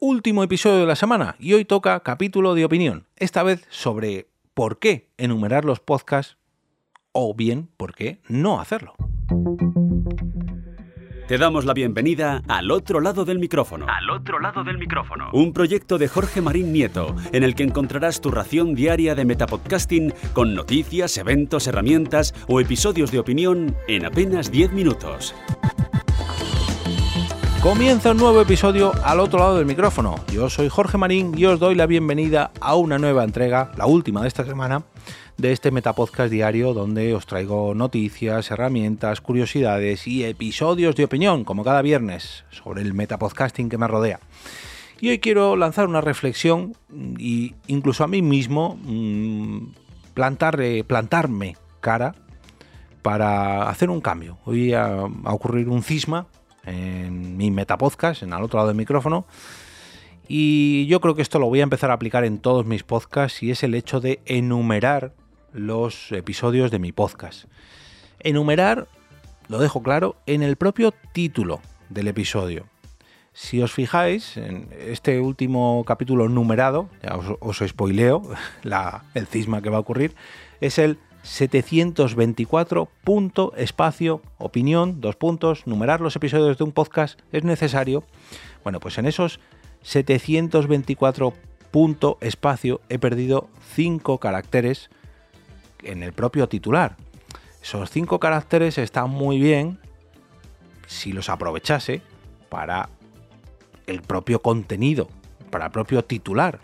Último episodio de la semana y hoy toca capítulo de opinión, esta vez sobre por qué enumerar los podcasts o bien por qué no hacerlo. Te damos la bienvenida al otro lado del micrófono. Al otro lado del micrófono. Un proyecto de Jorge Marín Nieto, en el que encontrarás tu ración diaria de metapodcasting con noticias, eventos, herramientas o episodios de opinión en apenas 10 minutos. Comienza un nuevo episodio al otro lado del micrófono. Yo soy Jorge Marín y os doy la bienvenida a una nueva entrega, la última de esta semana, de este Metapodcast diario donde os traigo noticias, herramientas, curiosidades y episodios de opinión, como cada viernes, sobre el metapodcasting que me rodea. Y hoy quiero lanzar una reflexión e incluso a mí mismo mm, plantar, plantarme cara para hacer un cambio. Hoy a ocurrir un cisma en mi metapodcast, en al otro lado del micrófono. Y yo creo que esto lo voy a empezar a aplicar en todos mis podcasts y es el hecho de enumerar los episodios de mi podcast. Enumerar, lo dejo claro, en el propio título del episodio. Si os fijáis, en este último capítulo numerado, ya os, spoileo el cisma que va a ocurrir, es el 724 punto espacio opinión, dos puntos, numerar los episodios de un podcast es necesario. Bueno, pues en esos 724 punto espacio he perdido 5 caracteres en el propio titular. Esos 5 caracteres están muy bien si los aprovechase para el propio contenido, para el propio titular.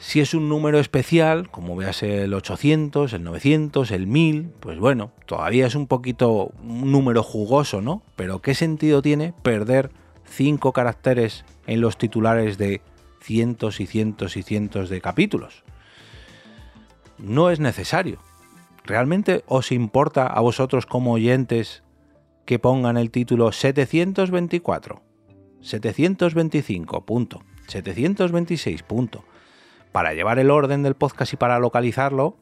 Si es un número especial, como veas el 800, el 900, el 1000, pues bueno, todavía es un poquito un número jugoso, ¿no? Pero ¿qué sentido tiene perder 5 caracteres en los titulares de cientos y cientos y cientos de capítulos? No es necesario. ¿Realmente os importa a vosotros como oyentes que pongan el título 724, 725, punto, 726, punto? Para llevar el orden del podcast y para localizarlo,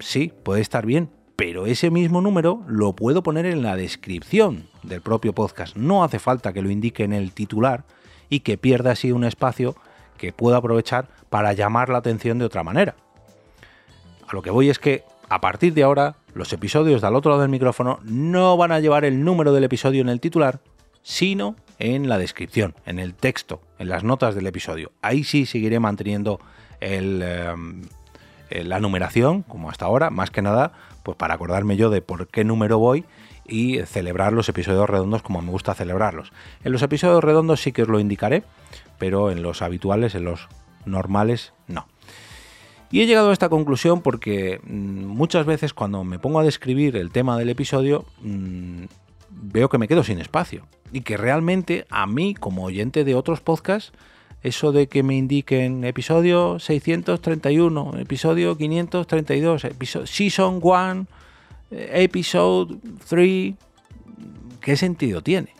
sí, puede estar bien, pero ese mismo número lo puedo poner en la descripción del propio podcast. No hace falta que lo indique en el titular y que pierda así un espacio que pueda aprovechar para llamar la atención de otra manera. A lo que voy es que a partir de ahora los episodios del otro lado del micrófono no van a llevar el número del episodio en el titular, sino en la descripción, en el texto, en las notas del episodio. Ahí sí seguiré manteniendo Em, la numeración, como hasta ahora, más que nada, pues para acordarme yo de por qué número voy y celebrar los episodios redondos como me gusta celebrarlos. En los episodios redondos sí que os lo indicaré, pero en los habituales, en los normales, no. Y he llegado a esta conclusión porque mm, muchas veces cuando me pongo a describir el tema del episodio, mm, veo que me quedo sin espacio. Y que realmente a mí, como oyente de otros podcasts, eso de que me indiquen episodio 631, episodio 532, episodio, season 1, eh, episode 3, ¿qué sentido tiene?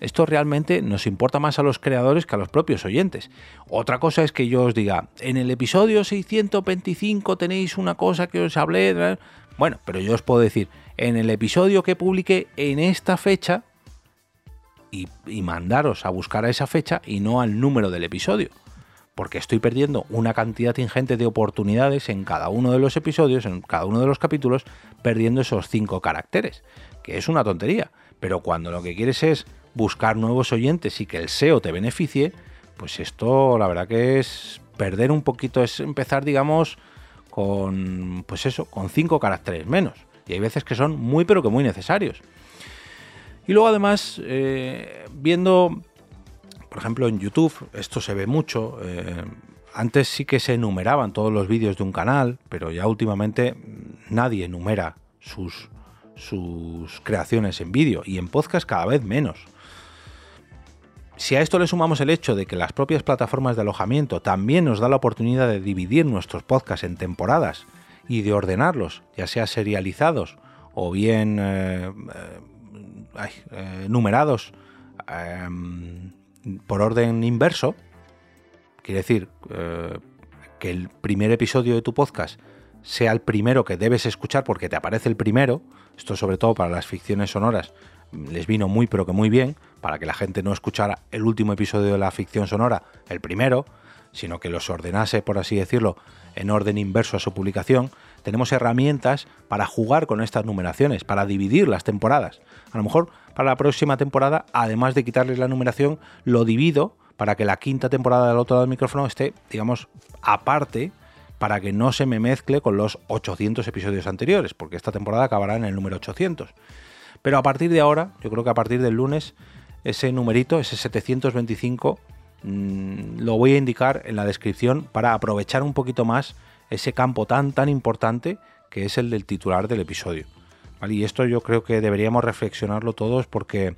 Esto realmente nos importa más a los creadores que a los propios oyentes. Otra cosa es que yo os diga, en el episodio 625 tenéis una cosa que os hablé. Bueno, pero yo os puedo decir, en el episodio que publiqué en esta fecha, y, mandaros a buscar a esa fecha y no al número del episodio porque estoy perdiendo una cantidad ingente de oportunidades en cada uno de los episodios, en cada uno de los capítulos, perdiendo esos cinco caracteres, que es una tontería. Pero cuando lo que quieres es buscar nuevos oyentes y que el SEO te beneficie, pues esto la verdad que es perder un poquito, es empezar, digamos, con, pues eso, con cinco caracteres menos. Y hay veces que son muy, pero que muy necesarios. Y luego además, eh, viendo, por ejemplo, en YouTube, esto se ve mucho, eh, antes sí que se enumeraban todos los vídeos de un canal, pero ya últimamente nadie enumera sus, sus creaciones en vídeo y en podcast cada vez menos. Si a esto le sumamos el hecho de que las propias plataformas de alojamiento también nos da la oportunidad de dividir nuestros podcasts en temporadas y de ordenarlos, ya sea serializados o bien eh, eh, numerados em, por orden inverso, quiere decir eh, que el primer episodio de tu podcast sea el primero que debes escuchar porque te aparece el primero, esto sobre todo para las ficciones sonoras les vino muy pero que muy bien para que la gente no escuchara el último episodio de la ficción sonora, el primero, sino que los ordenase, por así decirlo, en orden inverso a su publicación, tenemos herramientas para jugar con estas numeraciones, para dividir las temporadas. A lo mejor para la próxima temporada, además de quitarles la numeración, lo divido para que la quinta temporada del otro lado del micrófono esté, digamos, aparte, para que no se me mezcle con los 800 episodios anteriores, porque esta temporada acabará en el número 800. Pero a partir de ahora, yo creo que a partir del lunes, ese numerito, ese 725, mm, lo voy a indicar en la descripción para aprovechar un poquito más ese campo tan tan importante que es el del titular del episodio. Y esto yo creo que deberíamos reflexionarlo todos porque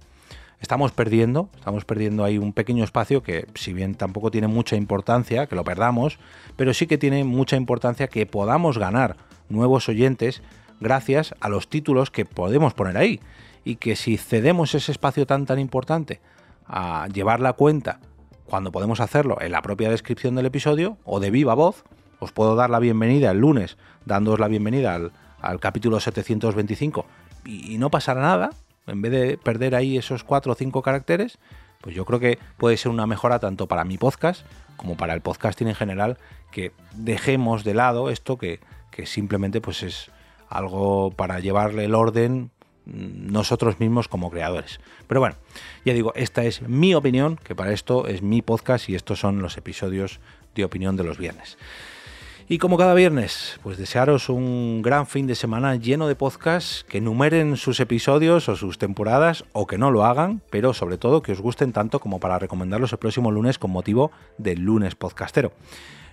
estamos perdiendo, estamos perdiendo ahí un pequeño espacio que si bien tampoco tiene mucha importancia que lo perdamos, pero sí que tiene mucha importancia que podamos ganar nuevos oyentes gracias a los títulos que podemos poner ahí y que si cedemos ese espacio tan tan importante a llevar la cuenta cuando podemos hacerlo en la propia descripción del episodio o de viva voz, os puedo dar la bienvenida el lunes, dándoos la bienvenida al, capítulo 725 y, no pasará nada, en vez de perder ahí esos 4 o 5 caracteres, pues yo creo que puede ser una mejora tanto para mi podcast como para el podcasting en general, que dejemos de lado esto que, que simplemente pues es algo para llevarle el orden mm, nosotros mismos como creadores. Pero bueno, ya digo, esta es mi opinión, que para esto es mi podcast y estos son los episodios de opinión de los viernes. Y como cada viernes, pues desearos un gran fin de semana lleno de podcasts que numeren sus episodios o sus temporadas o que no lo hagan, pero sobre todo que os gusten tanto como para recomendarlos el próximo lunes con motivo del lunes podcastero.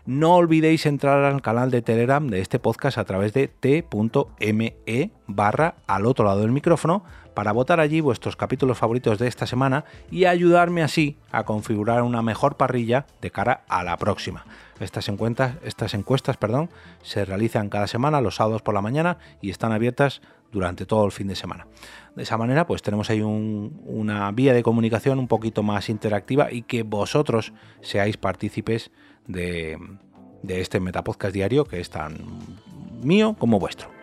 No olvidéis entrar al canal de Telegram de este podcast a través de t.me barra al otro lado del micrófono para votar allí vuestros capítulos favoritos de esta semana y ayudarme así a configurar una mejor parrilla de cara a la próxima. Estas encuestas, estas encuestas perdón, se realizan cada semana los sábados por la mañana y están abiertas durante todo el fin de semana. De esa manera, pues tenemos ahí una vía de comunicación un poquito más interactiva y que vosotros seáis partícipes de, de este Metapodcast diario que es tan mío como vuestro.